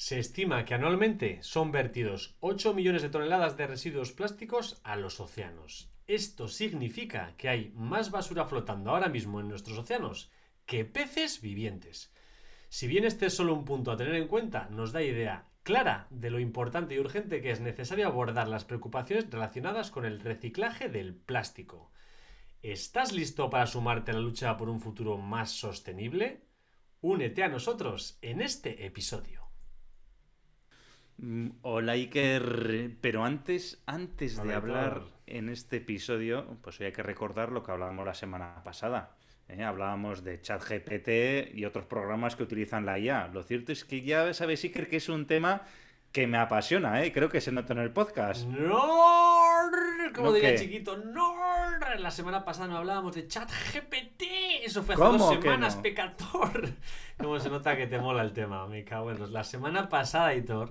Se estima que anualmente son vertidos 8 millones de toneladas de residuos plásticos a los océanos. Esto significa que hay más basura flotando ahora mismo en nuestros océanos que peces vivientes. Si bien este es solo un punto a tener en cuenta, nos da idea clara de lo importante y urgente que es necesario abordar las preocupaciones relacionadas con el reciclaje del plástico. ¿Estás listo para sumarte a la lucha por un futuro más sostenible? Únete a nosotros en este episodio. Mm, hola Iker, pero antes, antes de hablar en este episodio, pues hoy hay que recordar lo que hablábamos la semana pasada. ¿eh? Hablábamos de ChatGPT y otros programas que utilizan la IA. Lo cierto es que ya sabes, Iker, que es un tema que me apasiona, ¿eh? creo que se nota en el podcast. ¡No! Como diría chiquito, ¡No! La semana pasada no hablábamos de ChatGPT. Eso fue hace dos semanas, pecator. ¿Cómo se nota que te mola el tema? Me cago en La semana pasada, Hitor,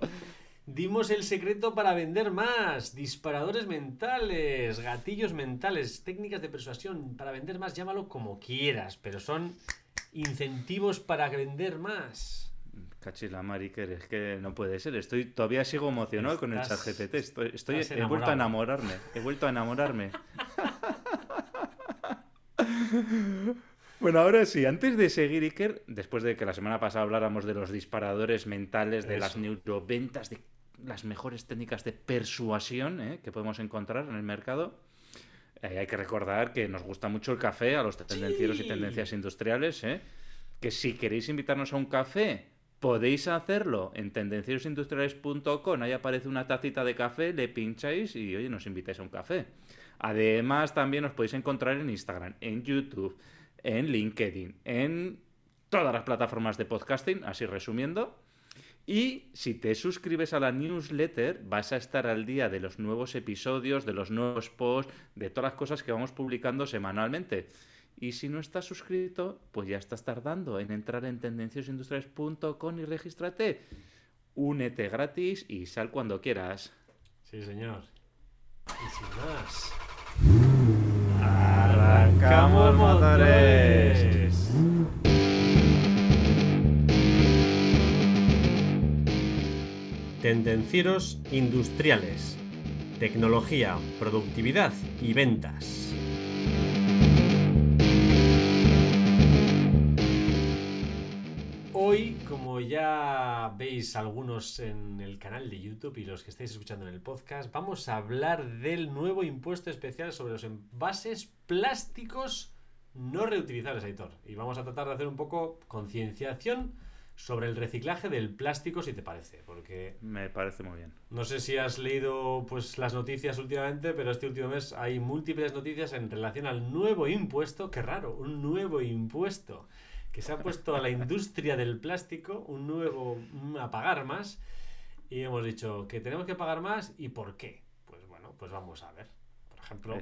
dimos el secreto para vender más. Disparadores mentales, gatillos mentales, técnicas de persuasión para vender más. Llámalo como quieras, pero son incentivos para vender más. Cachila, Mariker, es que no puede ser. Estoy, todavía sigo emocionado con el chat GPT. Estoy, estoy he vuelto a enamorarme. He vuelto a enamorarme. bueno, ahora sí, antes de seguir, Iker, después de que la semana pasada habláramos de los disparadores mentales, de las neuroventas, de las mejores técnicas de persuasión ¿eh? que podemos encontrar en el mercado, eh, hay que recordar que nos gusta mucho el café a los tendencieros y tendencias industriales. ¿eh? Que si queréis invitarnos a un café, Podéis hacerlo en tendenciosindustriales.com, ahí aparece una tacita de café, le pincháis y oye, nos invitáis a un café. Además, también os podéis encontrar en Instagram, en YouTube, en LinkedIn, en todas las plataformas de podcasting, así resumiendo. Y si te suscribes a la newsletter, vas a estar al día de los nuevos episodios, de los nuevos posts, de todas las cosas que vamos publicando semanalmente. Y si no estás suscrito, pues ya estás tardando en entrar en tendenciosindustriales.com y regístrate. Únete gratis y sal cuando quieras. Sí, señor. Y sin más. ¡Arrancamos motores! Tendencieros industriales. Tecnología, productividad y ventas. Hoy, como ya veis algunos en el canal de YouTube y los que estáis escuchando en el podcast, vamos a hablar del nuevo impuesto especial sobre los envases plásticos no reutilizables, Aitor. Y vamos a tratar de hacer un poco concienciación sobre el reciclaje del plástico, si te parece, porque... Me parece muy bien. No sé si has leído pues las noticias últimamente, pero este último mes hay múltiples noticias en relación al nuevo impuesto, qué raro, un nuevo impuesto que se ha puesto a la industria del plástico un nuevo a pagar más y hemos dicho que tenemos que pagar más y por qué. Pues bueno, pues vamos a ver. Por ejemplo,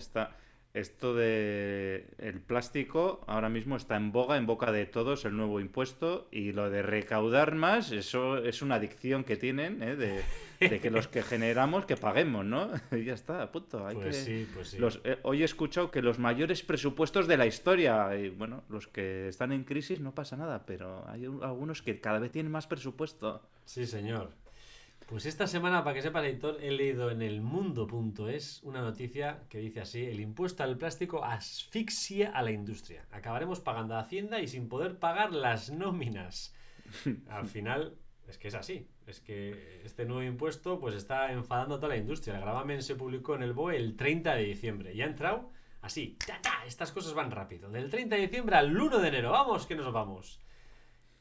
esto de el plástico ahora mismo está en boga, en boca de todos, el nuevo impuesto, y lo de recaudar más, eso es una adicción que tienen, ¿eh? de, que los que generamos, que paguemos, ¿no? y ya está, punto. Hay pues sí, pues sí. Eh, hoy he escuchado que los mayores presupuestos de la historia, y bueno, los que están en crisis no pasa nada, pero hay algunos que cada vez tienen más presupuesto. Sí, señor. Pues esta semana, para que sepas, editor, he leído en el mundo.es una noticia que dice así: el impuesto al plástico asfixia a la industria. Acabaremos pagando a Hacienda y sin poder pagar las nóminas. Al final, es que es así. Es que este nuevo impuesto pues está enfadando a toda la industria. El gravamen se publicó en el BOE el 30 de diciembre y ha entrado así. Estas cosas van rápido. Del 30 de diciembre al 1 de enero. Vamos, que nos vamos.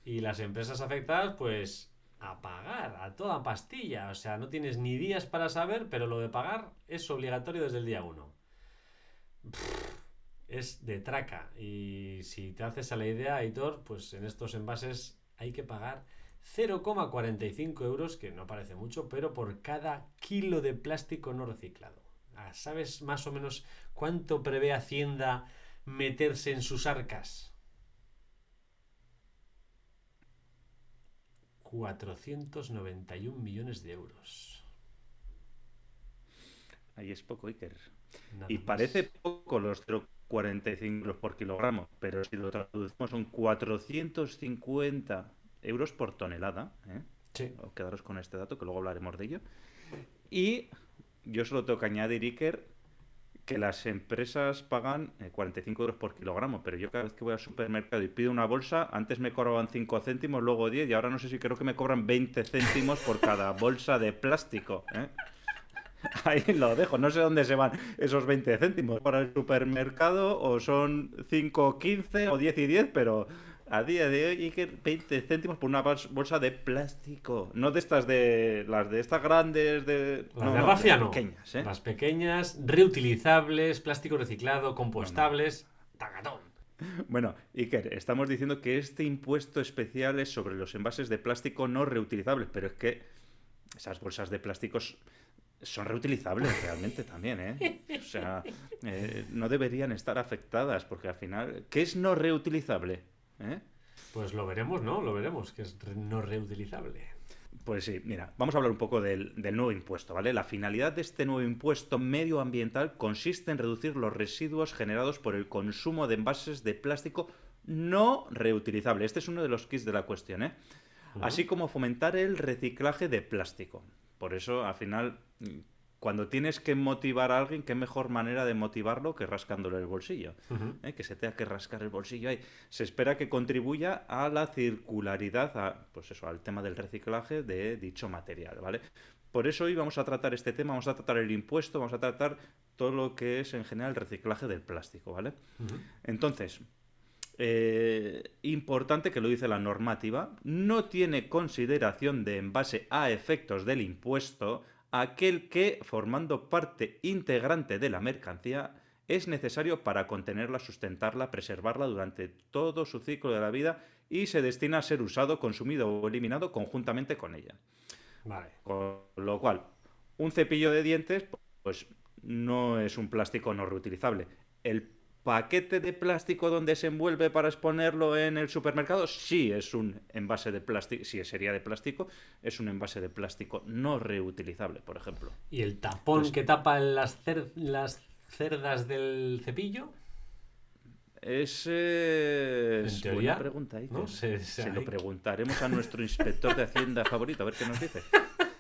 Y las empresas afectadas, pues a pagar a toda pastilla. O sea, no tienes ni días para saber, pero lo de pagar es obligatorio desde el día 1. Es de traca. Y si te haces a la idea, Aitor, pues en estos envases hay que pagar 0,45 euros, que no parece mucho, pero por cada kilo de plástico no reciclado. Ah, ¿Sabes más o menos cuánto prevé Hacienda meterse en sus arcas? 491 millones de euros. Ahí es poco, Iker. y parece poco los 0,45 euros por kilogramo, pero si lo traducimos son 450 euros por tonelada. ¿eh? Sí. Quedaros con este dato, que luego hablaremos de ello. Y yo solo tengo que añadir, Iker, que las empresas pagan 45 eh, euros por kilogramo, pero yo cada vez que voy al supermercado y pido una bolsa, antes me cobraban 5 céntimos, luego 10 y ahora no sé si creo que me cobran 20 céntimos por cada bolsa de plástico. ¿eh? Ahí lo dejo, no sé dónde se van esos 20 céntimos, para el supermercado o son 5, 15 o 10 y 10, pero a día de hoy que 20 céntimos por una bolsa de plástico. No de estas de. Las de estas grandes de. Las de rafia no. Pequeñas, ¿eh? Las pequeñas, reutilizables, plástico reciclado, compostables. Tagatón. Bueno, Iker, estamos diciendo que este impuesto especial es sobre los envases de plástico no reutilizables, pero es que esas bolsas de plásticos son reutilizables realmente también, ¿eh? O sea, eh, no deberían estar afectadas porque al final, ¿qué es no reutilizable? ¿Eh? Pues lo veremos, ¿no? Lo veremos, que es no reutilizable. Pues sí, mira, vamos a hablar un poco del, nuevo impuesto, ¿vale? La finalidad de este nuevo impuesto medioambiental consiste en reducir los residuos generados por el consumo de envases de plástico no reutilizable. Este es uno de los kits de la cuestión, ¿eh? Así como fomentar el reciclaje de plástico. Por eso, al final, cuando tienes que motivar a alguien, qué mejor manera de motivarlo que rascándole el bolsillo. ¿eh? Que se tenga que rascar el bolsillo ahí. Se espera que contribuya a la circularidad, a, pues eso, al tema del reciclaje de dicho material, ¿vale? Por eso hoy vamos a tratar este tema, vamos a tratar el impuesto, vamos a tratar todo lo que es en general el reciclaje del plástico, ¿vale? Entonces, eh, importante que lo dice la normativa, no tiene consideración de envase a efectos del impuesto aquel que, formando parte integrante de la mercancía, es necesario para contenerla, sustentarla, preservarla durante todo su ciclo de la vida y se destina a ser usado, consumido o eliminado conjuntamente con ella. Vale. Con lo cual, un cepillo de dientes, pues no es un plástico no reutilizable. El paquete de plástico donde se envuelve para exponerlo en el supermercado, sí es un envase de plástico, sí sería de plástico, es un envase de plástico no reutilizable, por ejemplo. ¿Y el tapón pues que tapa las, las cerdas del cepillo? Ese es buena pregunta. ¿no? Se, lo preguntaremos a nuestro inspector de Hacienda favorito, a ver qué nos dice.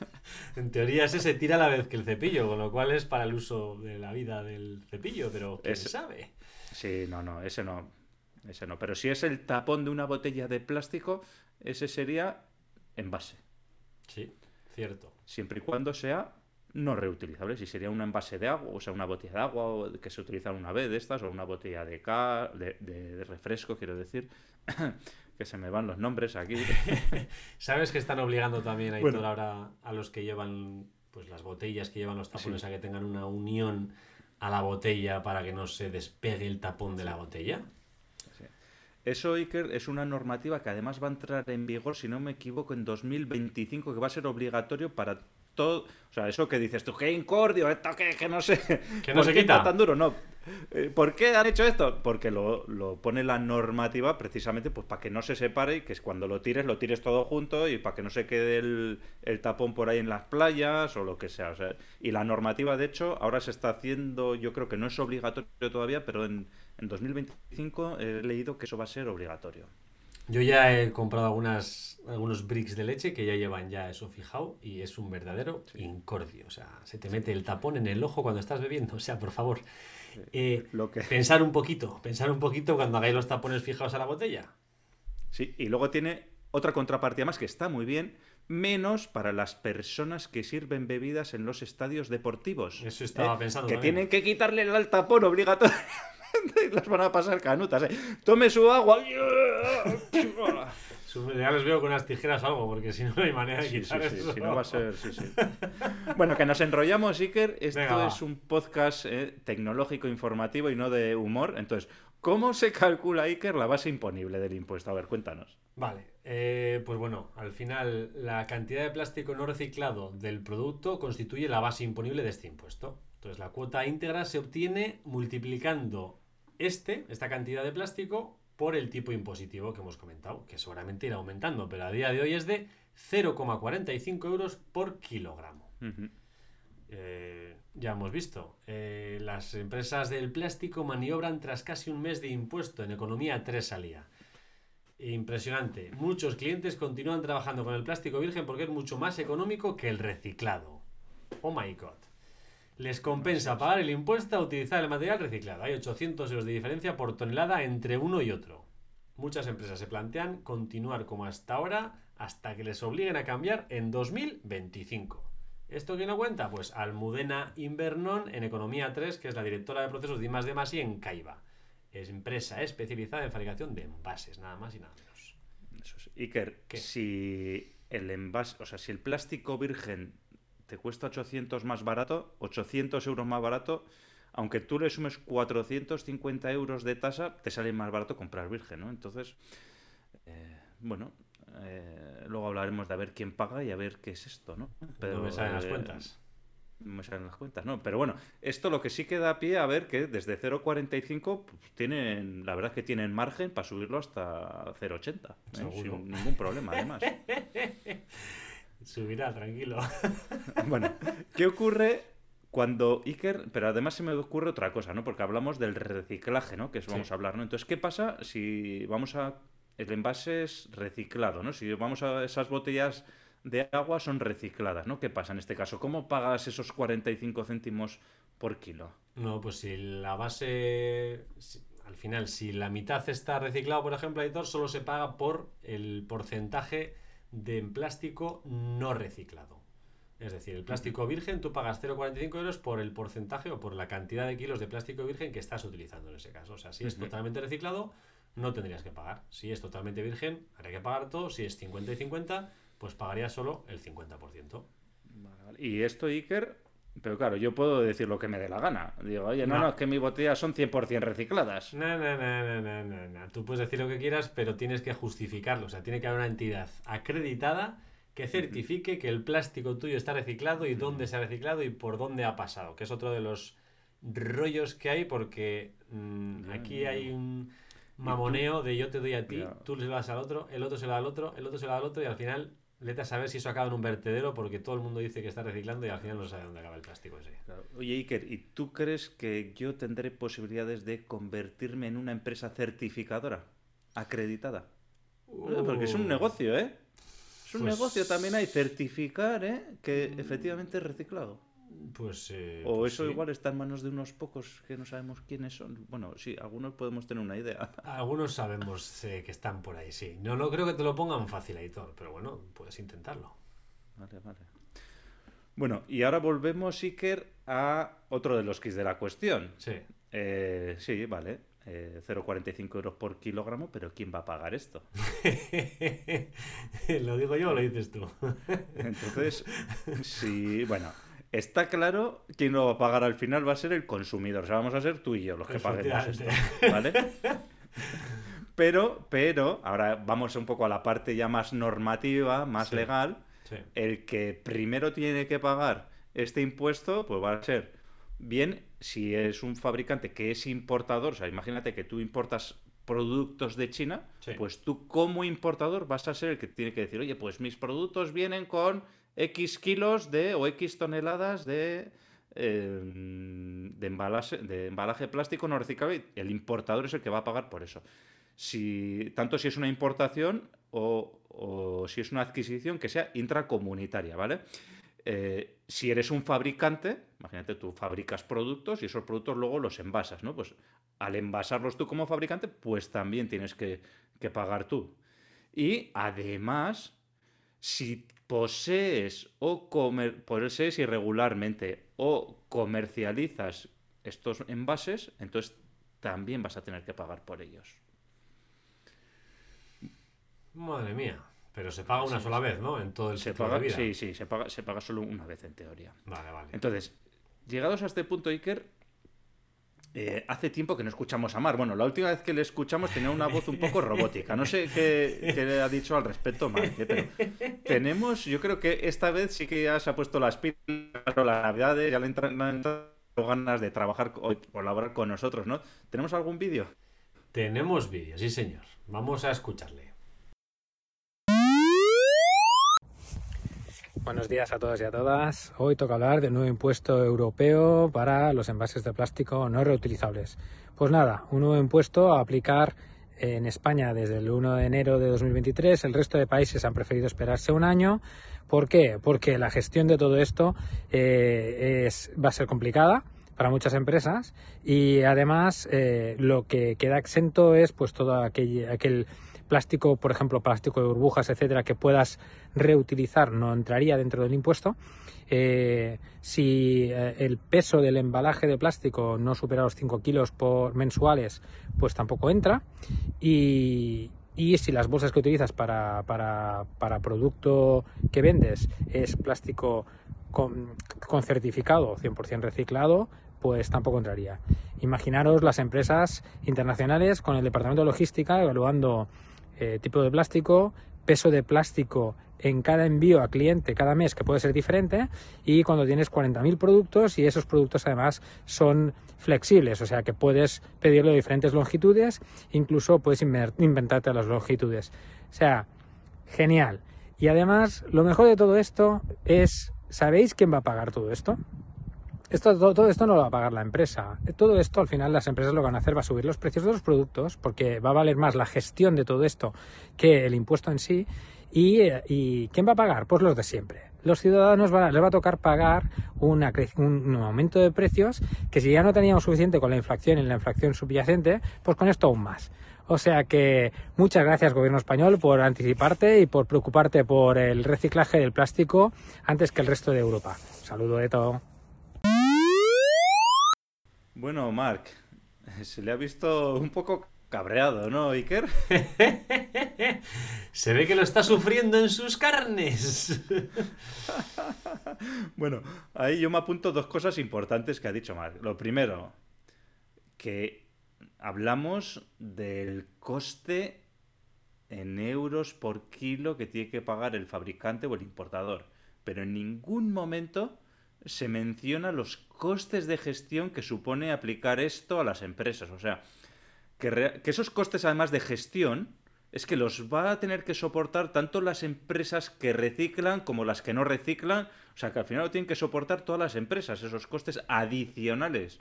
en teoría ese se tira a la vez que el cepillo, con lo cual es para el uso de la vida del cepillo, pero ¿quién sabe? Sí, no, no, ese no. Ese no. Pero si es el tapón de una botella de plástico, ese sería envase. Sí, cierto. Siempre y cuando sea no reutilizable. Si sería un envase de agua, o sea, una botella de agua que se utiliza una vez de estas, o una botella de, de, refresco, quiero decir. que se me van los nombres aquí. ¿Sabes que están obligando también a ahora a los que llevan pues las botellas que llevan los tapones a que tengan una unión a la botella para que no se despegue el tapón de la botella. Eso, Iker, es una normativa que además va a entrar en vigor, si no me equivoco, en 2025, que va a ser obligatorio para todo. O sea, eso que dices tú, qué incordio, esto que, que no sé. Que no se quita. tan duro, no. Eh, ¿Por qué han hecho esto? Porque lo, pone la normativa precisamente pues para que no se separe y que cuando lo tires, lo tires todo junto y para que no se quede el, tapón por ahí en las playas o lo que sea. y la normativa, de hecho, ahora se está haciendo, yo creo que no es obligatorio todavía, pero en, en 2025 he leído que eso va a ser obligatorio. Yo ya he comprado algunas, algunos bricks de leche que ya llevan ya eso fijado y es un verdadero incordio. O sea, se te mete el tapón en el ojo cuando estás bebiendo. O sea, por favor, eh, Lo que... pensar un poquito, pensar un poquito cuando hagáis los tapones fijados a la botella. Sí, y luego tiene otra contrapartida más que está muy bien, menos para las personas que sirven bebidas en los estadios deportivos. Eso estaba ¿eh? pensando. Que tienen que quitarle el tapón obligatorio las van a pasar canutas. ¿eh? Tome su agua. Ya les veo con unas tijeras algo, porque si no, no hay manera de quitar sí, sí, Si no va a ser, sí, sí. Bueno, que nos enrollamos, Iker. Esto es un podcast eh, tecnológico, informativo y no de humor. Entonces, ¿cómo se calcula, Iker, la base imponible del impuesto? A ver, cuéntanos. Vale, eh, pues bueno, al final la cantidad de plástico no reciclado del producto constituye la base imponible de este impuesto. Entonces, la cuota íntegra se obtiene multiplicando este, esta cantidad de plástico, por el tipo impositivo que hemos comentado, que seguramente irá aumentando, pero a día de hoy es de 0,45 euros por kilogramo. Eh, ya hemos visto, eh, las empresas del plástico maniobran tras casi un mes de impuesto en economía 3 salía. Impresionante. Muchos clientes continúan trabajando con el plástico virgen porque es mucho más económico que el reciclado. Oh my god. Les compensa pagar el impuesto a utilizar el material reciclado. Hay 800 euros de diferencia por tonelada entre uno y otro. Muchas empresas se plantean continuar como hasta ahora hasta que les obliguen a cambiar en 2025. ¿Esto quién lo cuenta? Pues Almudena Invernon en Economía 3, que es la directora de procesos de I+D+I en Caiba. Es empresa especializada en fabricación de envases, nada más y nada menos. Eso es. Iker, ¿Qué? si el envase, o sea, si el plástico virgen te cuesta 800 más barato, 800 euros más barato, aunque tú le sumes 450 euros de tasa, te sale más barato comprar virgen, ¿no? Entonces, eh, bueno, eh, luego hablaremos de a ver quién paga y a ver qué es esto, ¿no? no me salen las eh, cuentas. no me salen las cuentas, ¿no? Pero bueno, esto lo que sí que da pie a ver que desde 0,45 pues, tienen, la verdad es que tienen margen para subirlo hasta 0,80, ¿eh? Sin ningún problema, además. Subirá, tranquilo. Bueno, ¿qué ocurre cuando Iker, pero además se me ocurre otra cosa, ¿no? Porque hablamos del reciclaje, ¿no? Que es, vamos Sí. a hablar, ¿no? Entonces, ¿qué pasa si vamos a el envase es reciclado, ¿no? Si vamos a esas botellas de agua son recicladas, ¿no? ¿Qué pasa en este caso? ¿Cómo pagas esos 45 céntimos por kilo? No, pues si la base. si- al final, si la mitad está reciclado, por ejemplo, editor, solo se paga por el porcentaje de plástico no reciclado. Es decir, el plástico virgen, tú pagas 0,45 euros por el porcentaje o por la cantidad de kilos de plástico virgen que estás utilizando en ese caso. O sea, si es totalmente reciclado, no tendrías que pagar. Si es totalmente virgen, habría que pagar todo. Si es 50 y 50, pues pagarías solo el 50%. Vale, vale. Y esto, Iker, pero claro, yo puedo decir lo que me dé la gana. Digo, oye, no, No. no, es que mis botellas son 100% recicladas. No, no, no, no, no, no, no. Tú puedes decir lo que quieras, pero tienes que justificarlo. O sea, tiene que haber una entidad acreditada que certifique que el plástico tuyo está reciclado y dónde se ha reciclado y por dónde ha pasado. Que es otro de los rollos que hay porque mm, aquí hay un mamoneo de yo te doy a ti, tú le das al otro, el otro se lo da al otro, el otro se lo da al otro y al final vete a saber si eso acaba en un vertedero porque todo el mundo dice que está reciclando y al final no sabe dónde acaba el plástico ese. Claro. Oye, Iker, ¿y tú crees que yo tendré posibilidades de convertirme en una empresa certificadora? Acreditada. Eh, Porque es un Uh. negocio, ¿eh? Es un Pues- negocio también hay certificar, ¿eh? Que efectivamente es reciclado. Pues, eh, O pues eso sí. igual está en manos de unos pocos que no sabemos quiénes son. Bueno, sí, algunos podemos tener una idea. Algunos sabemos eh, que están por ahí, sí. No, no creo que te lo pongan fácil, editor, pero bueno, puedes intentarlo. Vale, vale. Bueno, y ahora volvemos, Iker, a otro de los kits de la cuestión. Sí. Eh, sí, vale. eh, 0,45 euros por kilogramo, pero ¿quién va a pagar esto? ¿Lo digo yo o lo dices tú? Entonces, sí, bueno, está claro quién lo va a pagar al final va a ser el consumidor. O sea, vamos a ser tú y yo los que paguemos esto, ¿vale? Pero, pero, ahora vamos un poco a la parte ya más normativa, más Sí. legal. Sí. El que primero tiene que pagar este impuesto, pues va a ser bien si es un fabricante que es importador, o sea, imagínate que tú importas productos de China, Sí. pues tú como importador vas a ser el que tiene que decir, oye, pues mis productos vienen con X kilos de o X toneladas de, eh, de, embalaje, de embalaje plástico no reciclable. El importador es el que va a pagar por eso. Si, tanto si es una importación o, o si es una adquisición que sea intracomunitaria, ¿vale? Eh, si eres un fabricante, imagínate, tú fabricas productos y esos productos luego los envasas, ¿no? Pues al envasarlos tú como fabricante, pues también tienes que, que pagar tú. Y además, si posees o comer, posees irregularmente o comercializas estos envases, entonces también vas a tener que pagar por ellos. Madre mía. Pero se paga una sola vez, ¿no? En todo el Se paga, de vida. sí, sí, se paga, se paga solo una vez en teoría. Vale, vale. Entonces, llegados a este punto, Iker, eh, hace tiempo que no escuchamos a Mar. Bueno, la última vez que le escuchamos tenía una voz un poco robótica. No sé qué, qué le ha dicho al respecto Mar, pero tenemos, yo creo que esta vez sí que ya se ha puesto las pilas, las navidades, ya le entran entrado ganas de trabajar o colaborar con nosotros, ¿no? ¿Tenemos algún vídeo? Tenemos vídeo, sí señor. Vamos a escucharle. Buenos días a todos y a todas. Hoy toca hablar del nuevo impuesto europeo para los envases de plástico no reutilizables. Pues nada, un nuevo impuesto a aplicar en España desde el 1 de enero de 2023. El resto de países han preferido esperarse un año. ¿Por qué? Porque la gestión de todo esto eh, es, va a ser complicada para muchas empresas y además eh, lo que queda exento es pues todo aquel, aquel plástico, por ejemplo, plástico de burbujas, etcétera, que puedas reutilizar, no entraría dentro del impuesto. Eh, si eh, el peso del embalaje de plástico no supera los 5 kilos por mensuales, pues tampoco entra. Y, si las bolsas que utilizas para, para, para producto que vendes es plástico con, con certificado 100% reciclado, pues tampoco entraría. Imaginaros las empresas internacionales con el departamento de logística evaluando eh, tipo de plástico, peso de plástico en cada envío a cliente cada mes que puede ser diferente y cuando tienes 40.000 productos y esos productos además son flexibles, o sea que puedes pedirlo de diferentes longitudes, incluso puedes inventarte las longitudes. O sea, genial. Y además, lo mejor de todo esto es, ¿sabéis quién va a pagar todo esto? Esto, todo, esto no lo va a pagar la empresa. Todo esto al final las empresas lo que van a hacer va a subir los precios de los productos porque va a valer más la gestión de todo esto que el impuesto en sí. ¿Y, quién va a pagar? Pues los de siempre. Los ciudadanos van les va a tocar pagar un aumento de precios que si ya no teníamos suficiente con la inflación y la inflación subyacente, pues con esto aún más. O sea que muchas gracias gobierno español por anticiparte y por preocuparte por el reciclaje del plástico antes que el resto de Europa. Saludo de todo. Bueno, Mark, se le ha visto un poco cabreado, ¿no, Iker? se ve que lo está sufriendo en sus carnes. bueno, ahí yo me apunto dos cosas importantes que ha dicho Mark. Lo primero, que hablamos del coste en euros por kilo que tiene que pagar el fabricante o el importador, pero en ningún momento se menciona los costes de gestión que supone aplicar esto a las empresas. O sea, que, esos costes además de gestión es que los va a tener que soportar tanto las empresas que reciclan como las que no reciclan. O sea, que al final lo tienen que soportar todas las empresas, esos costes adicionales.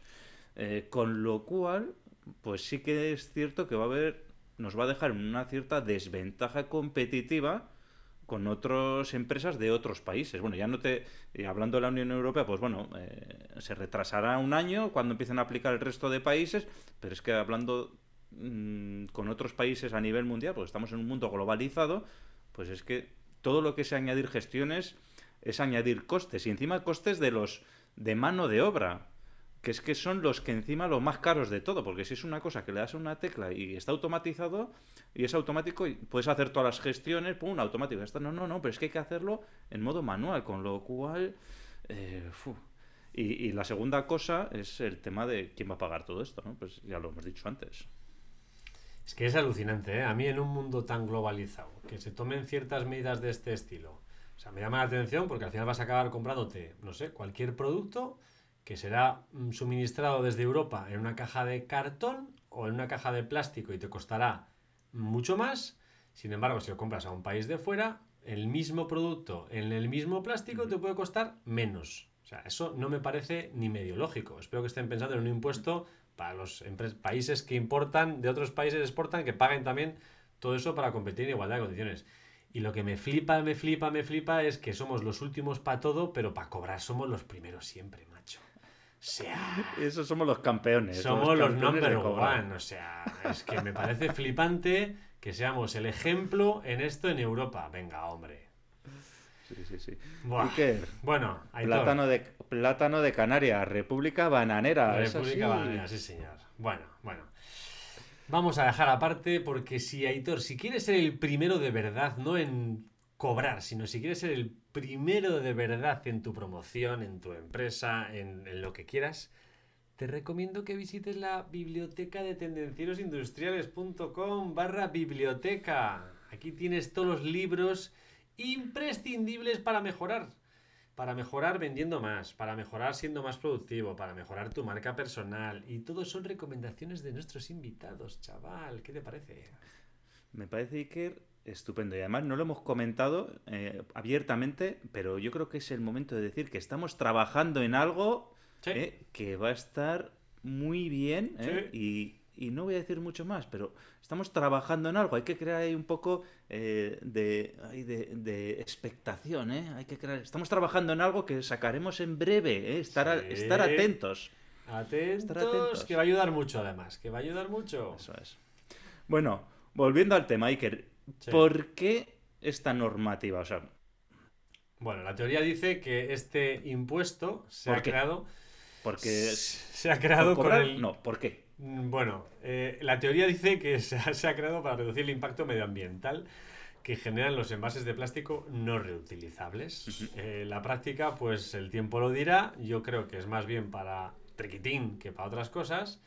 Eh, con lo cual, pues sí que es cierto que va a haber, nos va a dejar una cierta desventaja competitiva con otras empresas de otros países. Bueno, ya no te. Hablando de la Unión Europea, pues bueno, eh, se retrasará un año cuando empiecen a aplicar el resto de países, pero es que hablando mm, con otros países a nivel mundial, pues estamos en un mundo globalizado, pues es que todo lo que es añadir gestiones es añadir costes y encima costes de los de mano de obra que es que son los que encima los más caros de todo, porque si es una cosa que le das una tecla y está automatizado y es automático y puedes hacer todas las gestiones, pum, automático. no, no, no, pero es que hay que hacerlo en modo manual, con lo cual... Eh, y, la segunda cosa es el tema de quién va a pagar todo esto, ¿no? Pues ya lo hemos dicho antes. Es que es alucinante, ¿eh? A mí en un mundo tan globalizado, que se tomen ciertas medidas de este estilo. O sea, me llama la atención porque al final vas a acabar comprándote, no sé, cualquier producto que será mm, suministrado desde Europa en una caja de cartón o en una caja de plástico y te costará mucho más. Sin embargo, si lo compras a un país de fuera, el mismo producto en el mismo plástico te puede costar menos. O sea, eso no me parece ni medio lógico. Espero que estén pensando en un impuesto para los países que importan, de otros países exportan, que paguen también todo eso para competir en igualdad de condiciones. Y lo que me flipa, me flipa, me flipa es que somos los últimos para todo, pero para cobrar somos los primeros siempre sea. Esos somos los campeones. Somos los, number one. O sea, es que me parece flipante que seamos el ejemplo en esto en Europa. Venga, hombre. Sí, sí, sí. Bueno, plátano de, plátano de Canarias, República Bananera. República Bananera, sí, señor. Bueno, bueno. Vamos a dejar aparte porque si Aitor, si quieres ser el primero de verdad, no en cobrar, sino si quieres ser el primero de verdad en tu promoción, en tu empresa, en, lo que quieras, te recomiendo que visites la biblioteca de tendencierosindustriales.com barra biblioteca. Aquí tienes todos los libros imprescindibles para mejorar. Para mejorar vendiendo más, para mejorar siendo más productivo, para mejorar tu marca personal. Y todo son recomendaciones de nuestros invitados, chaval. ¿Qué te parece? Me parece que Estupendo. Y además no lo hemos comentado eh, abiertamente, pero yo creo que es el momento de decir que estamos trabajando en algo eh, que va a estar muy bien eh, y y no voy a decir mucho más, pero estamos trabajando en algo. Hay que crear ahí un poco eh, de, de, expectación, ¿eh? Hay que crear... Estamos trabajando en algo que sacaremos en breve, ¿eh? estar, estar atentos. Atentos, que va a ayudar mucho además, que va a ayudar mucho. Eso es. Bueno, volviendo al tema, Iker, ¿por qué esta normativa? O sea, bueno, la teoría dice que este impuesto se ha creado... Porque se ha creado con el... No, ¿por qué? Mm, bueno, eh, la teoría dice que se ha, creado para reducir el impacto medioambiental que generan los envases de plástico no reutilizables. Eh, la práctica, pues el tiempo lo dirá. Yo creo que es más bien para triquitín que para otras cosas.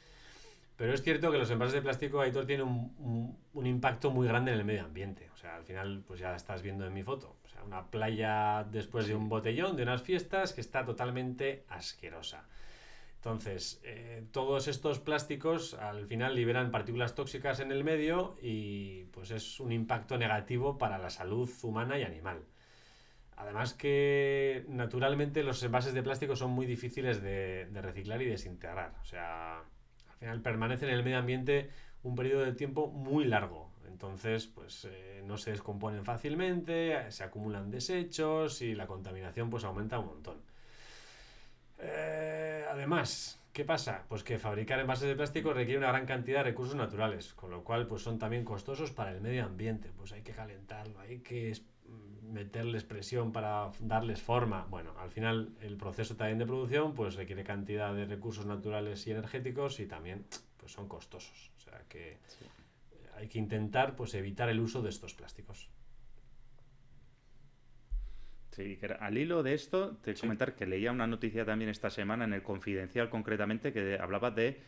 Pero es cierto que los envases de plástico, Aitor, tienen un, un, impacto muy grande en el medio ambiente. O sea, al final, pues ya estás viendo en mi foto. O sea, una playa después de un botellón, de unas fiestas, que está totalmente asquerosa. Entonces, eh, todos estos plásticos al final liberan partículas tóxicas en el medio y pues es un impacto negativo para la salud humana y animal. Además que naturalmente los envases de plástico son muy difíciles de, reciclar y desintegrar. O sea, al final permanecen en el medio ambiente un periodo de tiempo muy largo. Entonces, pues eh, no se descomponen fácilmente, se acumulan desechos y la contaminación pues aumenta un montón. Eh, además, ¿qué pasa? Pues que fabricar envases de plástico requiere una gran cantidad de recursos naturales, con lo cual pues son también costosos para el medio ambiente. Pues hay que calentarlo, hay que meterles presión para darles forma. Bueno, al final el proceso también de producción pues requiere cantidad de recursos naturales y energéticos y también pues son costosos. O sea que hay que intentar pues evitar el uso de estos plásticos. Sí, al hilo de esto, te comentar que leía una noticia también esta semana en el Confidencial concretamente que hablaba de,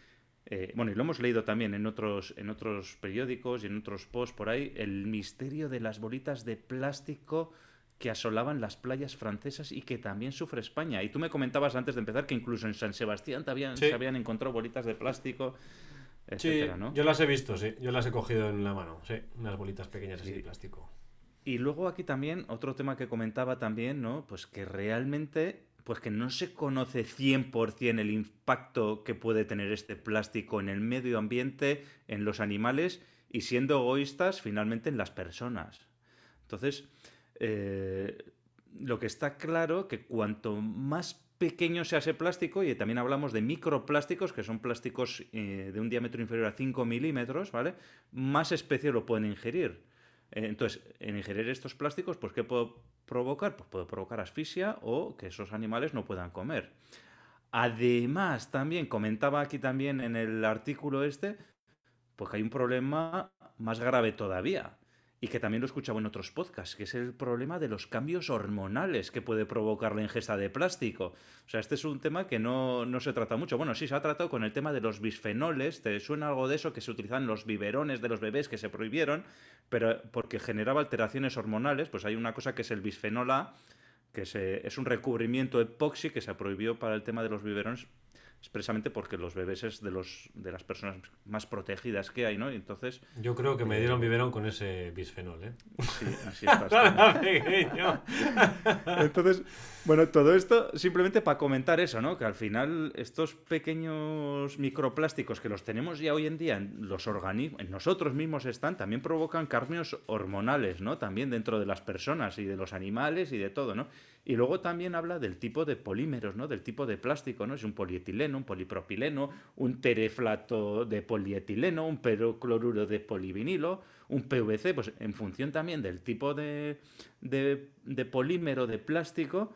eh, bueno, y lo hemos leído también en otros, en otros periódicos y en otros posts por ahí, el misterio de las bolitas de plástico que asolaban las playas francesas y que también sufre España. Y tú me comentabas antes de empezar que incluso en San Sebastián se habían encontrado bolitas de plástico. Etcétera, sí, yo las he visto, sí. Yo las he cogido en la mano, sí. Unas bolitas pequeñas así de plástico. Y luego aquí también, otro tema que comentaba también, ¿no? Pues que realmente, pues que no se conoce 100% el impacto que puede tener este plástico en el medio ambiente, en los animales y siendo egoístas, finalmente en las personas. Entonces, eh, lo que está claro que cuanto más pequeño sea ese plástico, y también hablamos de microplásticos, que son plásticos eh, de un diámetro inferior a 5 milímetros, ¿vale? Más especies lo pueden ingerir. Eh, entonces, en ingerir estos plásticos, pues ¿qué puedo provocar? Pues puede provocar asfixia o que esos animales no puedan comer. Además, también comentaba aquí también en el artículo este, pues que hay un problema más grave todavía y que también lo he escuchado en otros podcasts, que es el problema de los cambios hormonales que puede provocar la ingesta de plástico. O sea, este es un tema que no, se trata mucho. Bueno, sí, se ha tratado con el tema de los bisfenoles. ¿Te suena algo de eso que se utilizan los biberones de los bebés que se prohibieron? Pero porque generaba alteraciones hormonales, pues hay una cosa que es el bisfenol A, que es un recubrimiento epoxi que se prohibió para el tema de los biberones expresamente porque los bebés es de los de las personas más protegidas que hay, ¿no? entonces yo creo que me eh, dieron biberón con ese bisfenol, ¿eh? Sí, así está. entonces, bueno, todo esto simplemente para comentar eso, ¿no? Que al final estos pequeños microplásticos que los tenemos ya hoy en día en los organismos, en nosotros mismos están, también provocan cambios hormonales, ¿no? También dentro de las personas y de los animales y de todo, ¿no? Y luego también habla del tipo de polímeros, ¿no? Del tipo de plástico, ¿no? Es un polietileno, un polipropileno, un tereflato de polietileno, un perocloruro de polivinilo, un PVC, pues en función también del tipo de, de, polímero de plástico,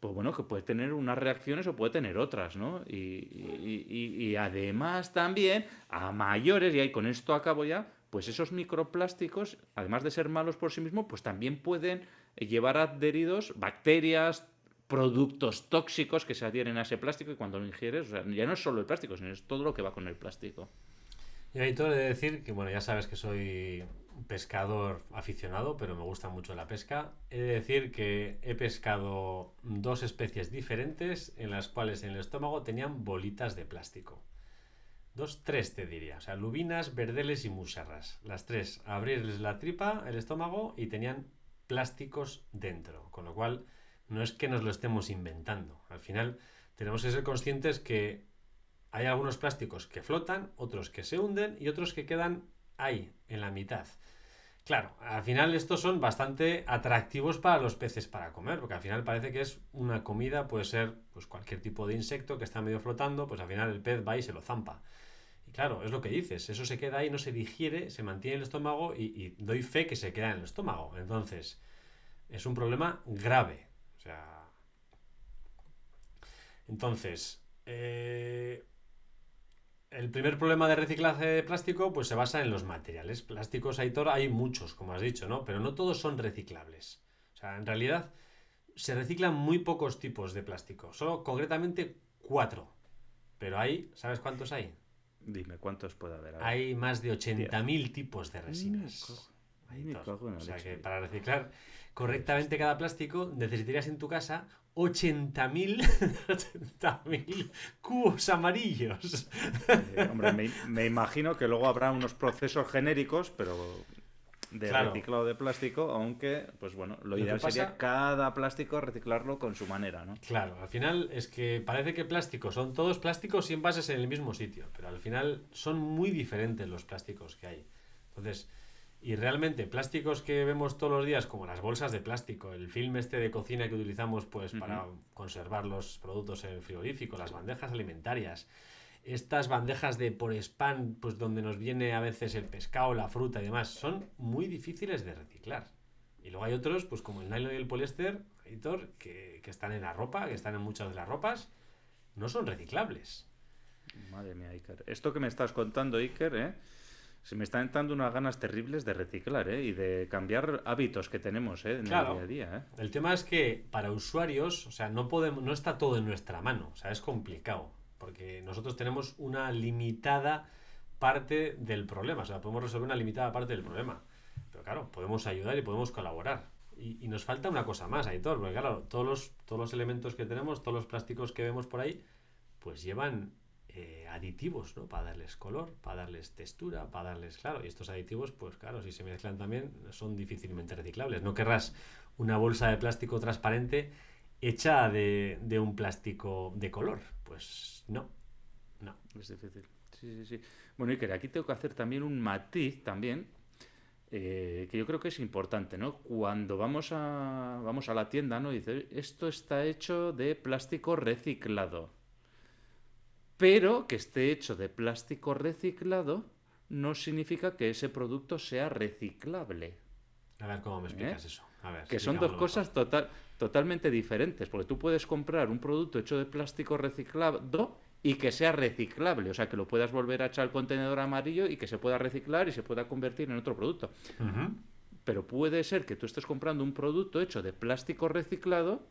pues bueno, que puede tener unas reacciones o puede tener otras, ¿no? Y, y, además también, a mayores, y con esto acabo ya, pues esos microplásticos, además de ser malos por sí mismos, pues también pueden llevar adheridos bacterias, productos tóxicos que se adhieren a ese plástico y cuando lo ingieres, ya no es solo el plástico, sino es todo lo que va con el plástico. Y ahí todo he de decir que, bueno, ya sabes que soy pescador aficionado, pero me gusta mucho la pesca. He de decir que he pescado dos especies diferentes en las cuales en el estómago tenían bolitas de plástico. Dos, tres te diría. O sea, lubinas, verdeles y muserras. Las tres, abrirles la tripa, el estómago y tenían plásticos dentro. Con lo cual, no es que nos lo estemos inventando. Al final, tenemos que ser conscientes que hay algunos plásticos que flotan, otros que se hunden y otros que quedan ahí, en la mitad. Claro, al final estos son bastante atractivos para los peces para comer, porque al final parece que es una comida, puede ser pues cualquier tipo de insecto que está medio flotando, pues al final el pez va y se lo zampa. Claro, es lo que dices, eso se queda ahí, no se digiere, se mantiene en el estómago y, y doy fe que se queda en el estómago. Entonces, es un problema grave. O sea. Entonces, eh, el primer problema de reciclaje de plástico pues se basa en los materiales. Plásticos, Aitor, hay muchos, como has dicho, ¿no? Pero no todos son reciclables. O sea, en realidad se reciclan muy pocos tipos de plástico. Solo concretamente cuatro. Pero hay, ¿sabes cuántos hay? Dime, ¿cuántos puede haber? Hay más de 80.000 tipos de resinas. Ay, me cago en la O sea leche. que para reciclar correctamente cada plástico necesitarías en tu casa 80.000 80.000 cubos amarillos. Eh, hombre, me, me imagino que luego habrá unos procesos genéricos, pero de Claro. reciclado de plástico, aunque, pues bueno, lo, ideal sería cada plástico reciclarlo con su manera, ¿no? Claro, al final es que parece que plásticos son todos plásticos y envases en el mismo sitio, pero al final son muy diferentes los plásticos que hay. Entonces, y realmente plásticos que vemos todos los días, como las bolsas de plástico, el film este de cocina que utilizamos pues para conservar los productos en el frigorífico, las bandejas alimentarias, estas bandejas de por spam, pues donde nos viene a veces el pescado, la fruta y demás, son muy difíciles de reciclar. Y luego hay otros, pues como el nylon y el poliéster, editor, que, que están en la ropa, que están en muchas de las ropas, no son reciclables. Madre mía, Iker. Esto que me estás contando, Iker, ¿eh? Se me están entrando unas ganas terribles de reciclar, ¿eh? Y de cambiar hábitos que tenemos, ¿eh? En Claro. el día a día, ¿eh? El tema es que para usuarios, o sea, no podemos, no está todo en nuestra mano, o sea, es complicado, porque nosotros tenemos una limitada parte del problema, o sea, podemos resolver una limitada parte del problema. Pero claro, podemos ayudar y podemos colaborar. Y, nos falta una cosa más, Aitor, porque claro, todos los, todos los elementos que tenemos, todos los plásticos que vemos por ahí, pues llevan eh, aditivos, ¿no? Para darles color, para darles textura, para darles, claro, y estos aditivos, pues claro, si se mezclan también, son difícilmente reciclables. No querrás una bolsa de plástico transparente hecha de un plástico de color. Pues no, no. Es difícil. Sí, sí, sí. Bueno, Iker, aquí tengo que hacer también un matiz también, eh, que yo creo que es importante, ¿no? Cuando vamos a, vamos a la tienda, ¿no? Dice, esto está hecho de plástico reciclado. Pero que esté hecho de plástico reciclado no significa que ese producto sea reciclable. A ver cómo me explicas eso. Ver, Que son dos cosas total, totalmente diferentes, porque tú puedes comprar un producto hecho de plástico reciclado y que sea reciclable, o sea, que lo puedas volver a echar al contenedor amarillo y que se pueda reciclar y se pueda convertir en otro producto. Pero puede ser que tú estés comprando un producto hecho de plástico reciclado,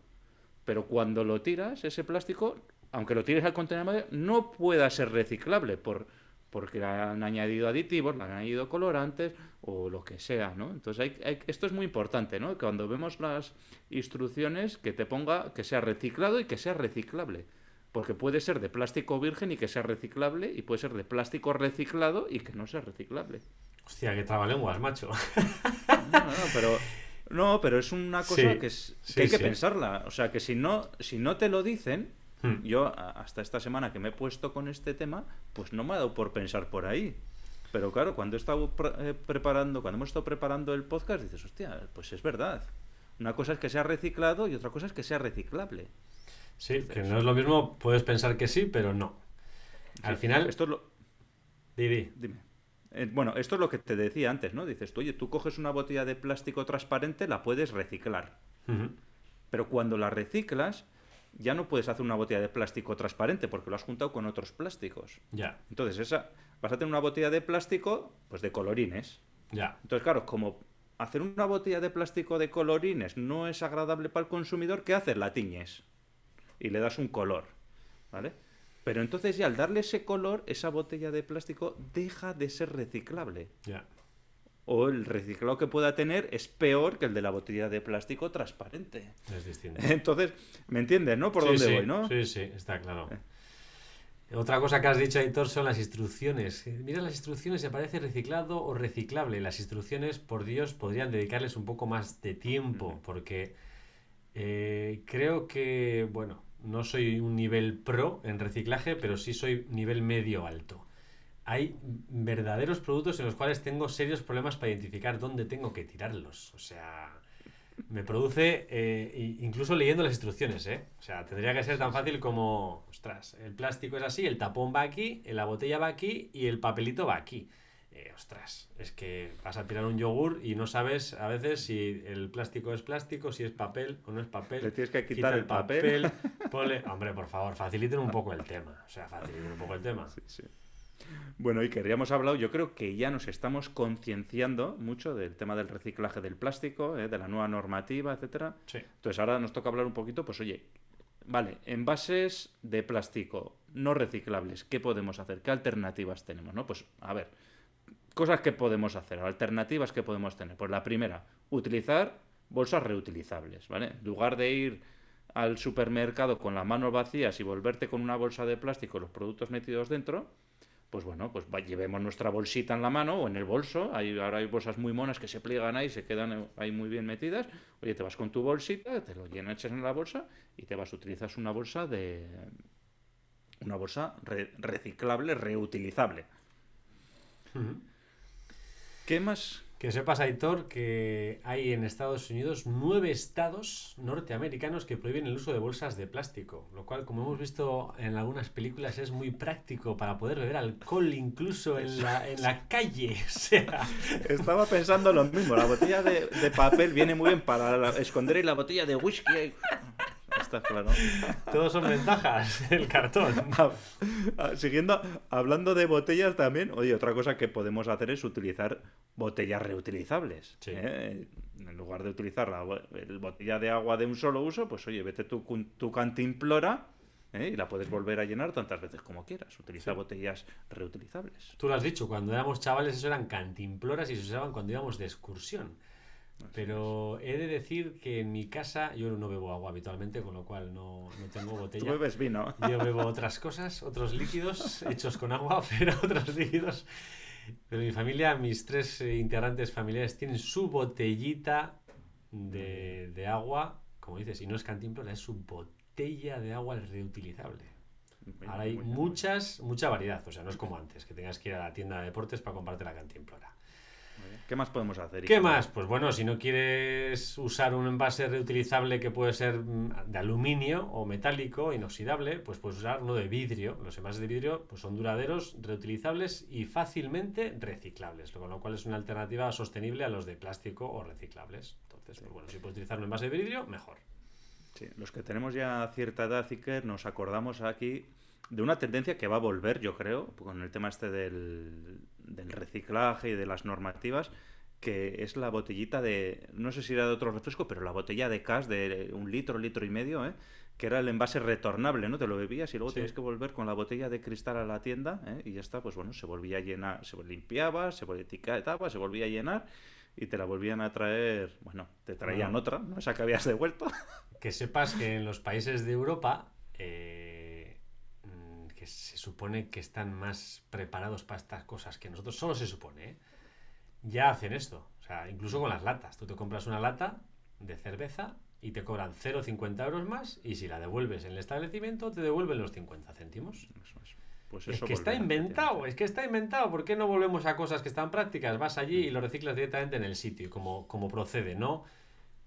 pero cuando lo tiras, ese plástico, aunque lo tires al contenedor amarillo, no pueda ser reciclable por, porque le han añadido aditivos, le han añadido colorantes o lo que sea, ¿no? Entonces, hay, hay- esto es muy importante, ¿no? Cuando vemos las instrucciones, que te ponga que sea reciclado y que sea reciclable. Porque puede ser de plástico virgen y que sea reciclable, y puede ser de plástico reciclado y que no sea reciclable. Hostia, qué trabalenguas, macho. No, no, no, pero no, pero es una cosa Sí, que, es- que sí, hay que sí. pensarla. O sea, que si no, si no te lo dicen, Hmm. yo hasta esta semana que me he puesto con este tema, pues no me ha dado por pensar por ahí. Pero claro, cuando he estado pre- eh, preparando, cuando hemos estado preparando el podcast, dices, hostia, pues es verdad. Una cosa es que sea reciclado y otra cosa es que sea reciclable. Sí, que no es lo mismo, puedes pensar que sí, pero no. Al final, Esto es lo, di, di. Dime. Eh, bueno, esto es lo que te decía antes, ¿no? Dices, tú, oye, tú coges una botella de plástico transparente, la puedes reciclar. Pero cuando la reciclas, ya no puedes hacer una botella de plástico transparente porque lo has juntado con otros plásticos. Ya, Entonces, esa vas a tener una botella de plástico, pues de colorines. ya. Entonces, claro, como hacer una botella de plástico de colorines no es agradable para el consumidor, ¿qué haces? La tiñes y le das un color, ¿vale? Pero entonces ya al darle ese color, esa botella de plástico deja de ser reciclable. Ya. O el reciclado que pueda tener es peor que el de la botella de plástico transparente. Es distinto. Entonces, ¿me entiendes, no? Por Sí, dónde sí, voy, ¿no? Sí, sí, está claro. Otra cosa que has dicho, Aitor, son las instrucciones. Mira las instrucciones, se parece reciclado o reciclable. Las instrucciones, por Dios, podrían dedicarles un poco más de tiempo, porque eh, creo que, bueno, no soy un nivel pro en reciclaje, pero sí soy nivel medio alto. Hay verdaderos productos en los cuales tengo serios problemas para identificar dónde tengo que tirarlos. O sea, me produce, eh, incluso leyendo las instrucciones, ¿eh? O sea, tendría que ser tan fácil como, ostras, el plástico es así, el tapón va aquí, la botella va aquí y el papelito va aquí. Eh, ostras, es que vas a tirar un yogur y no sabes a veces si el plástico es plástico, si es papel o no es papel. Le tienes que quitar el papel. Hombre, por favor, faciliten un poco el tema. O sea, faciliten un poco el tema. Sí, sí. Bueno, y queríamos hablar, yo creo que ya nos estamos concienciando mucho del tema del reciclaje del plástico, eh, de la nueva normativa, etcétera. Sí. Entonces ahora nos toca hablar un poquito, pues oye, vale, envases de plástico no reciclables, ¿qué podemos hacer? ¿Qué alternativas tenemos? ¿no? Pues a ver, cosas que podemos hacer, alternativas que podemos tener. Pues la primera, utilizar bolsas reutilizables, ¿vale? En lugar de ir al supermercado con las manos vacías y volverte con una bolsa de plástico los productos metidos dentro, pues bueno, pues llevemos nuestra bolsita en la mano o en el bolso. Hay, ahora hay bolsas muy monas que se pliegan ahí, se quedan ahí muy bien metidas. Oye, te vas con tu bolsita, te lo llenas, echas en la bolsa y te vas, utilizas una bolsa de... Una bolsa reciclable, reutilizable. ¿Qué más? Que sepas, Aitor, que hay en Estados Unidos nueve estados norteamericanos que prohíben el uso de bolsas de plástico, lo cual, como hemos visto en algunas películas, es muy práctico para poder beber alcohol incluso en la, en la calle. sea... Estaba pensando lo mismo, la botella de, de papel viene muy bien para esconder la botella de whisky está claro. Todos son ventajas, el cartón. Siguiendo, hablando de botellas también, oye, otra cosa que podemos hacer es utilizar botellas reutilizables. ¿eh? En lugar de utilizar la botella de agua de un solo uso, pues oye, vete tu, tu cantimplora ¿eh? y la puedes volver a llenar tantas veces como quieras. Utiliza botellas reutilizables. Tú lo has dicho, cuando éramos chavales eso eran cantimploras y se usaban cuando íbamos de excursión. Pero he de decir que en mi casa yo no bebo agua habitualmente, con lo cual no, no tengo botella. Tú bebes vino. Yo bebo otras cosas, otros líquidos hechos con agua, pero otros líquidos. Pero mi familia, mis tres eh, integrantes familiares tienen su botellita de, de agua, como dices, y no es cantimplora, es su botella de agua reutilizable. Ahora hay muchas, mucha variedad, o sea, no es como antes, que tengas que ir a la tienda de deportes para comprarte la cantimplora. ¿Qué más podemos hacer? ¿Qué más? Pues bueno, si no quieres usar un envase reutilizable que puede ser mm, de aluminio o metálico, inoxidable, pues puedes usar uno de vidrio. Los envases de vidrio pues son duraderos, reutilizables y fácilmente reciclables, con lo cual es una alternativa sostenible a los de plástico o reciclables. Entonces, pues bueno, si puedes utilizar un envase de vidrio, mejor. Sí, los que tenemos ya cierta edad, Iker, nos acordamos aquí de una tendencia que va a volver, yo creo, con el tema este del, del reciclaje y de las normativas, que es la botellita de, no sé si era de otro refresco, pero la botella de cas de un litro, litro y medio, ¿eh? que era el envase retornable, ¿no? Te lo bebías y luego tienes que volver con la botella de cristal a la tienda ¿eh? y ya está, pues bueno, se volvía a llenar, se limpiaba, se etiquetaba, se volvía a llenar y te la volvían a traer, bueno, te traían otra, ¿no? Esa que habías devuelto. Que sepas que en los países de Europa... Eh que se supone que están más preparados para estas cosas que nosotros, solo se supone, ¿eh? ya hacen esto. O sea, incluso con las latas. Tú te compras una lata de cerveza y te cobran 0,50 euros más y si la devuelves en el establecimiento te devuelven los 50 céntimos. Pues es que está inventado, es que está inventado. ¿Por qué no volvemos a cosas que están prácticas? Vas allí y lo reciclas directamente en el sitio, como, como procede, ¿no?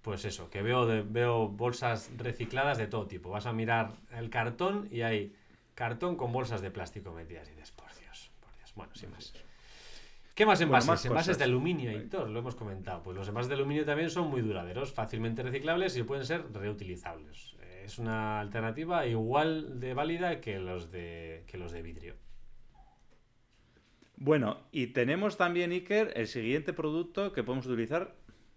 Pues eso, que veo, veo bolsas recicladas de todo tipo. Vas a mirar el cartón y hay cartón con bolsas de plástico metidas y dices, por Dios, por Dios. Bueno, sin más. ¿Qué más envases? envases de aluminio, Héctor, lo hemos comentado. Pues los envases de aluminio también son muy duraderos, fácilmente reciclables y pueden ser reutilizables. Es una alternativa igual de válida que los de, que los de vidrio. Bueno, y tenemos también, Iker, el siguiente producto que podemos utilizar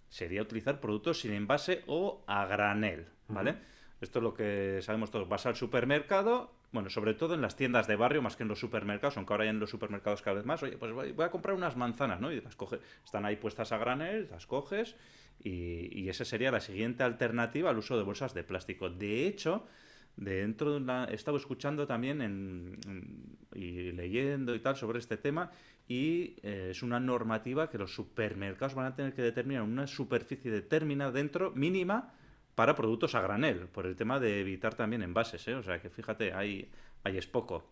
sería utilizar productos sin envase o a granel, ¿vale? Esto es lo que sabemos todos. Vas al supermercado, bueno, sobre todo en las tiendas de barrio, más que en los supermercados, aunque ahora hay en los supermercados cada vez más. Oye, pues voy, a comprar unas manzanas, ¿no? Y las coges, están ahí puestas a granel, las coges y, y esa sería la siguiente alternativa al uso de bolsas de plástico. De hecho, dentro de una, he estado escuchando también y leyendo y tal sobre este tema y eh, es una normativa que los supermercados van a tener que determinar una superficie determinada dentro mínima para productos a granel, por el tema de evitar también envases, ¿eh? O sea que fíjate, ahí, ahí es poco.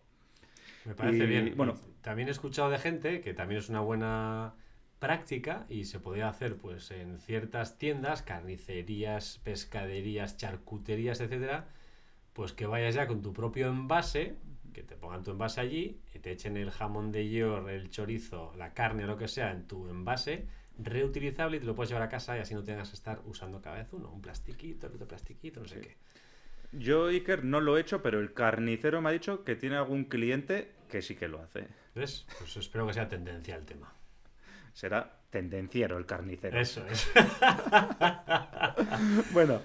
Me parece Y, bien. bueno. también he escuchado de gente que también es una buena práctica y se podía hacer pues en ciertas tiendas, carnicerías, pescaderías, charcuterías, etcétera, pues que vayas ya con tu propio envase, que te pongan tu envase allí y te echen el jamón de york, el chorizo, la carne o lo que sea en tu envase reutilizable y te lo puedes llevar a casa y así no tengas que estar usando cada vez uno, un plastiquito, otro plastiquito, no sé qué. Yo, Iker, no lo he hecho, pero el carnicero me ha dicho que tiene algún cliente que sí que lo hace. ¿Ves? Pues espero que sea tendencia el tema. Será tendenciero el carnicero. Eso es. Bueno,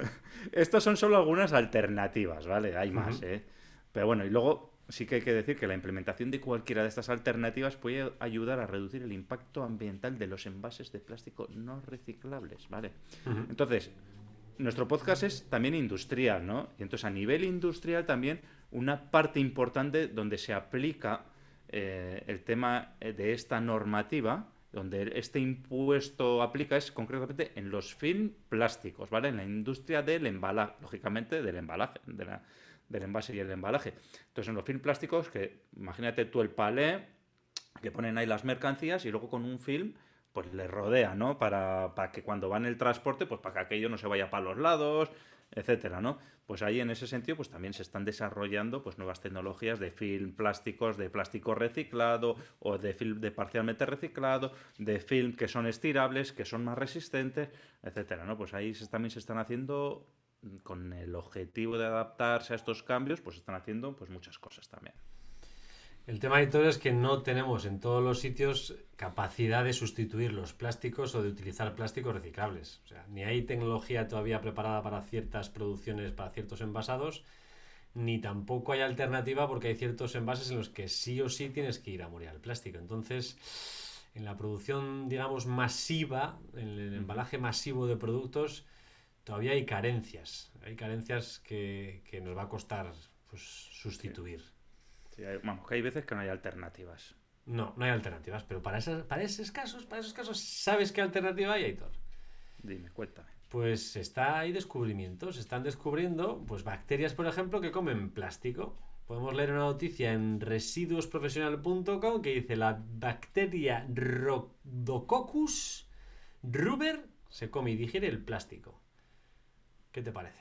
estos son solo algunas alternativas, ¿vale? Hay más. ¿eh? Pero bueno, y luego sí que hay que decir que la implementación de cualquiera de estas alternativas puede ayudar a reducir el impacto ambiental de los envases de plástico no reciclables, ¿vale? Entonces, nuestro podcast es también industrial, ¿no? Y entonces a nivel industrial también una parte importante donde se aplica eh, el tema eh, de esta normativa, donde este impuesto aplica es concretamente en los film plásticos, ¿vale? En la industria del embalaje, lógicamente del embalaje, de la- del envase y el embalaje. Entonces en los film plásticos, que imagínate tú el palé, que ponen ahí las mercancías y luego con un film pues le rodea, ¿no? Para, que cuando va en el transporte, pues para que aquello no se vaya para los lados, etcétera, ¿no? Pues ahí en ese sentido, pues también se están desarrollando pues nuevas tecnologías de film plásticos, de plástico reciclado o de film de parcialmente reciclado, de film que son estirables, que son más resistentes, etcétera, ¿no? Pues ahí también se están haciendo con el objetivo de adaptarse a estos cambios, pues están haciendo pues muchas cosas también. El tema, editor, es que no tenemos en todos los sitios capacidad de sustituir los plásticos o de utilizar plásticos reciclables. O sea, ni hay tecnología todavía preparada para ciertas producciones, para ciertos envasados, ni tampoco hay alternativa porque hay ciertos envases en los que sí o sí tienes que ir a morir al plástico. Entonces, en la producción, digamos, masiva, en el embalaje masivo de productos, todavía hay carencias. Hay carencias que, que nos va a costar pues, sustituir. Sí, hay- vamos, que hay veces que no hay alternativas. No, no hay alternativas, pero para, esas, para esos casos, para esos casos, ¿sabes qué alternativa hay, Aitor? Dime, cuéntame. Pues está hay descubrimientos, se están descubriendo pues bacterias, por ejemplo, que comen plástico. Podemos leer una noticia en residuosprofesional.com que dice la bacteria Rhodococcus ruber se come y digiere el plástico. ¿Qué te parece?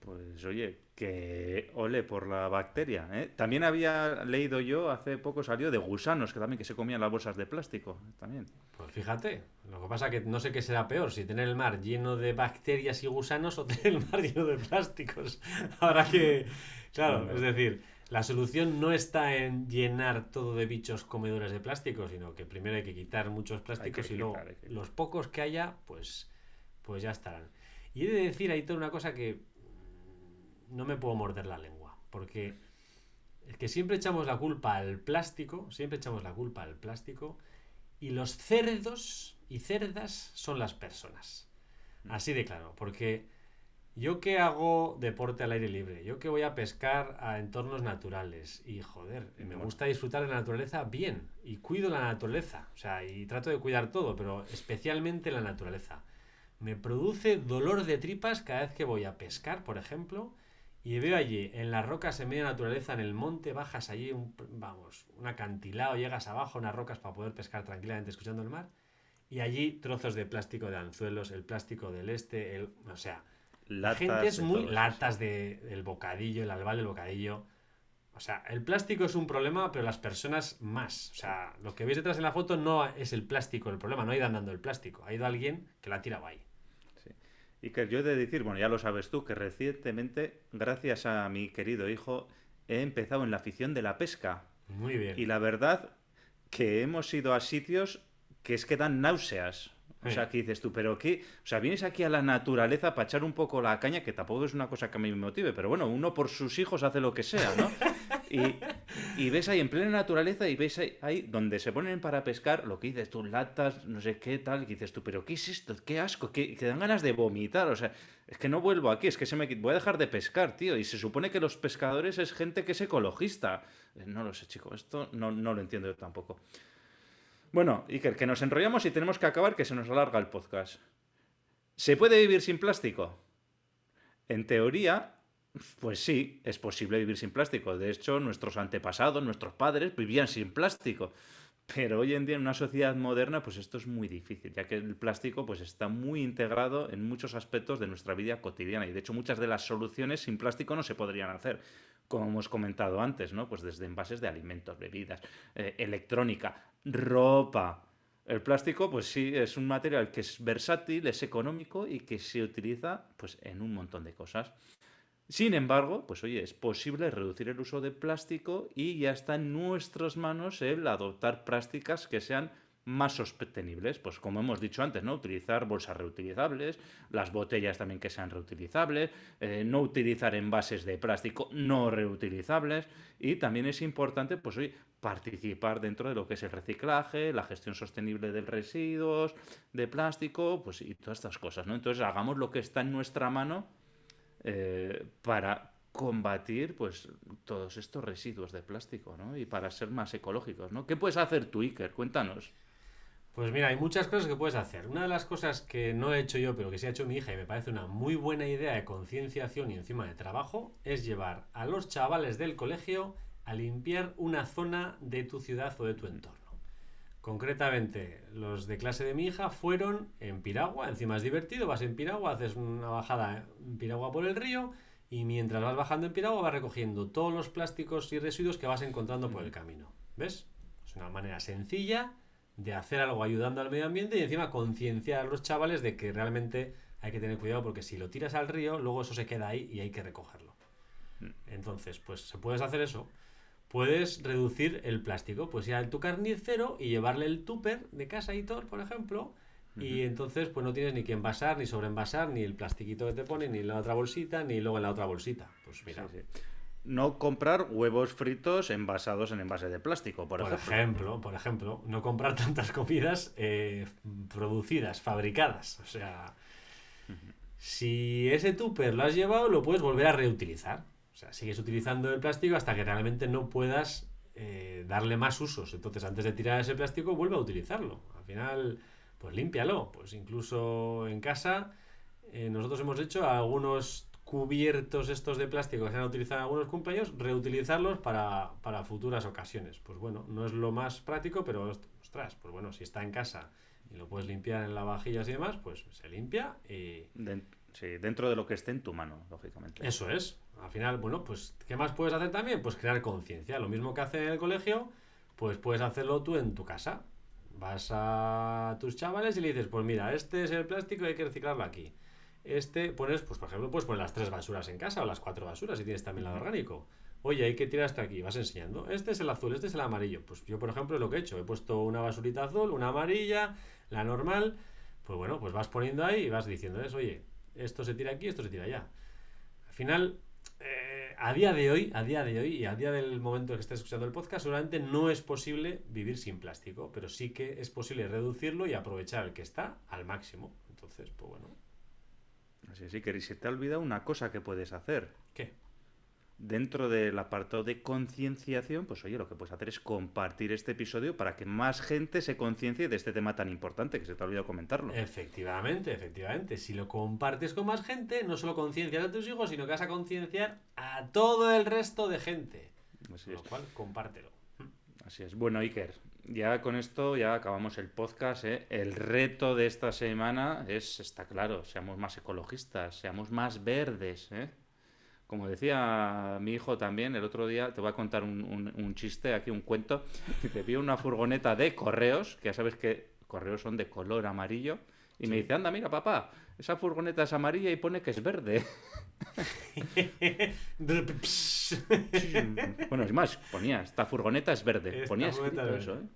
Pues oye, que ole por la bacteria. ¿eh? También había leído yo, hace poco salió de gusanos, que también que se comían las bolsas de plástico. También. Pues fíjate, lo que pasa que no sé qué será peor, si tener el mar lleno de bacterias y gusanos o tener el mar lleno de plásticos. Habrá que... Claro, es decir, la solución no está en llenar todo de bichos comedores de plástico, sino que primero hay que quitar muchos plásticos y luego quitar, los pocos que haya, pues, pues ya estarán. Y he de decir, Aitor, una cosa que mm, no me puedo morder la lengua, porque es que siempre echamos la culpa al plástico, siempre echamos la culpa al plástico, y los cerdos y cerdas son las personas. Así de claro, porque yo que hago deporte al aire libre, yo que voy a pescar a entornos naturales y joder, me gusta disfrutar de la naturaleza bien y cuido la naturaleza, o sea, y trato de cuidar todo, pero especialmente la naturaleza. Me produce dolor de tripas cada vez que voy a pescar, por ejemplo, y veo allí en las rocas en medio de naturaleza, en el monte, bajas allí, un, vamos, un acantilado, llegas abajo, unas rocas para poder pescar tranquilamente escuchando el mar, y allí trozos de plástico de anzuelos, el plástico del este, el, o sea, la gente es de muy latas de, del bocadillo, el albal del bocadillo. O sea, el plástico es un problema, pero las personas más. O sea, lo que veis detrás en la foto no es el plástico el problema, no ha ido andando el plástico, ha ido alguien que la ha tirado ahí. Y que yo he de decir, bueno, ya lo sabes tú, que recientemente, gracias a mi querido hijo, he empezado en la afición de la pesca. Muy bien. Y la verdad que hemos ido a sitios que es que dan náuseas. O sea, que dices tú, pero qué, o sea, vienes aquí a la naturaleza para echar un poco la caña, que tampoco es una cosa que a mí me motive, pero bueno, uno por sus hijos hace lo que sea, ¿no? Y, ves ahí en plena naturaleza y ves ahí, donde se ponen para pescar, lo que dices tú, latas, no sé qué tal, y dices tú, pero ¿qué es esto? ¿Qué asco? ¿Qué, que dan ganas de vomitar? O sea, es que no vuelvo aquí, es que se me voy a dejar de pescar, tío. Y se supone que los pescadores es gente que es ecologista. Eh, No lo sé, chico, esto no, no lo entiendo yo tampoco. Bueno, Iker, que nos enrollamos y tenemos que acabar, que se nos alarga el podcast. ¿Se puede vivir sin plástico? En teoría, pues sí, es posible vivir sin plástico. De hecho, nuestros antepasados, nuestros padres vivían sin plástico. Pero hoy en día en una sociedad moderna, pues esto es muy difícil, ya que el plástico pues está muy integrado en muchos aspectos de nuestra vida cotidiana. Y de hecho, muchas de las soluciones sin plástico no se podrían hacer, como hemos comentado antes, ¿no? Pues desde envases de alimentos, bebidas, eh, electrónica, ropa. El plástico, pues sí, es un material que es versátil, es económico y que se utiliza pues en un montón de cosas. Sin embargo, pues oye, es posible reducir el uso de plástico y ya está en nuestras manos el adoptar prácticas que sean más sostenibles, pues como hemos dicho antes, ¿no? Utilizar bolsas reutilizables, las botellas también que sean reutilizables, eh, no utilizar envases de plástico no reutilizables y también es importante, pues hoy participar dentro de lo que es el reciclaje, la gestión sostenible de residuos, de plástico, pues y todas estas cosas, ¿no? Entonces hagamos lo que está en nuestra mano eh, para combatir pues todos estos residuos de plástico, ¿no? Y para ser más ecológicos, ¿no? ¿Qué puedes hacer tú, Iker? Cuéntanos. Pues mira, hay muchas cosas que puedes hacer. Una de las cosas que no he hecho yo, pero que sí ha hecho mi hija y me parece una muy buena idea de concienciación y encima de trabajo, es llevar a los chavales del colegio a limpiar una zona de tu ciudad o de tu entorno. Concretamente, los de clase de mi hija fueron en Piragua, encima es divertido, vas en Piragua, haces una bajada en Piragua por el río y mientras vas bajando en Piragua vas recogiendo todos los plásticos y residuos que vas encontrando por el camino. ¿Ves? Es una manera sencilla de hacer algo ayudando al medio ambiente y encima concienciar a los chavales de que realmente hay que tener cuidado porque si lo tiras al río, luego eso se queda ahí y hay que recogerlo. Mm. Entonces, pues se puedes hacer eso puedes reducir el plástico. Pues ir al tu carnicero y llevarle el tupper de casa y todo, por ejemplo. Y entonces, pues no tienes ni que envasar, ni sobreenvasar, ni el plastiquito que te pone, ni la otra bolsita, ni luego en la otra bolsita. Pues mira. No comprar huevos fritos envasados en envase de plástico, por, por ejemplo. Por ejemplo, no comprar tantas comidas eh, producidas, fabricadas. O sea, si ese tupper lo has llevado, lo puedes volver a reutilizar. O sea, sigues utilizando el plástico hasta que realmente no puedas eh, darle más usos. Entonces, antes de tirar ese plástico, vuelve a utilizarlo. Al final, pues límpialo. Pues incluso en casa, eh, nosotros hemos hecho algunos cubiertos estos de plástico que se han utilizado en algunos cumpleaños, reutilizarlos para, para, futuras ocasiones. Pues bueno, no es lo más práctico, pero ostras, pues bueno, si está en casa y lo puedes limpiar en lavavajillas y demás, pues se limpia y... Sí, dentro de lo que esté en tu mano, lógicamente. Eso es. Al final, bueno, pues, ¿qué más puedes hacer también? Pues crear conciencia. Lo mismo que hace en el colegio, pues puedes hacerlo tú en tu casa. Vas a tus chavales y le dices, pues mira, este es el plástico y hay que reciclarlo aquí. Este, pones, pues por ejemplo, puedes poner las tres basuras en casa o las cuatro basuras si tienes también lado orgánico. Oye, hay que tirar esto aquí, vas enseñando. Este es el azul, este es el amarillo. Pues yo, por ejemplo, lo que he hecho, he puesto una basurita azul, una amarilla, la normal. Pues bueno, pues vas poniendo ahí y vas diciendo, oye, esto se tira aquí, esto se tira allá. Al final, eh, a día de hoy, a día de hoy y a día del momento en que estés escuchando el podcast, seguramente no es posible vivir sin plástico, pero sí que es posible reducirlo y aprovechar el que está al máximo. Entonces, pues bueno. Así, sí, que se te ha olvidado una cosa que puedes hacer. ¿Qué? Dentro del apartado de concienciación, pues oye, lo que puedes hacer es compartir este episodio para que más gente se conciencie de este tema tan importante que se te ha olvidado comentarlo. Efectivamente, efectivamente. Si lo compartes con más gente, no solo conciencias a tus hijos, sino que vas a concienciar a todo el resto de gente. Así con lo cual, compártelo. Así es. Bueno, Iker, ya con esto ya acabamos el podcast. ¿eh? El reto de esta semana es, está claro, seamos más ecologistas, seamos más verdes. ¿eh? Como decía mi hijo también, el otro día te voy a contar un, chiste, aquí un cuento. Dice, vi una furgoneta de correos, que ya sabes que correos son de color amarillo, y me dice, anda, mira, papá, esa furgoneta es amarilla y pone que es verde. bueno, es más, ponía, esta furgoneta es verde. ponía escrito eso, ¿eh?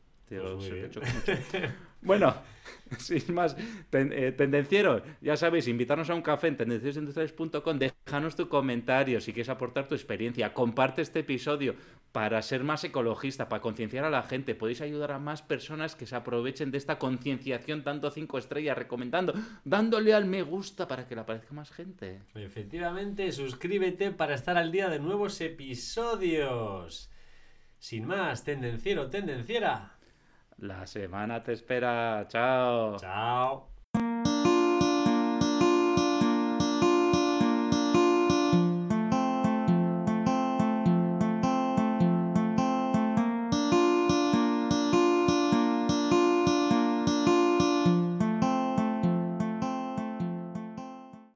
Pues bueno, sin más, eh, tendenciero, ya sabéis, invitarnos a un café en tendenciosindustriales.com, déjanos tu comentario si quieres aportar tu experiencia, comparte este episodio para ser más ecologista, para concienciar a la gente, podéis ayudar a más personas que se aprovechen de esta concienciación, tanto cinco estrellas, recomendando, dándole al me gusta para que le aparezca más gente. Efectivamente, suscríbete para estar al día de nuevos episodios. Sin más, tendenciero, tendenciera. La semana te espera. Chao. Chao.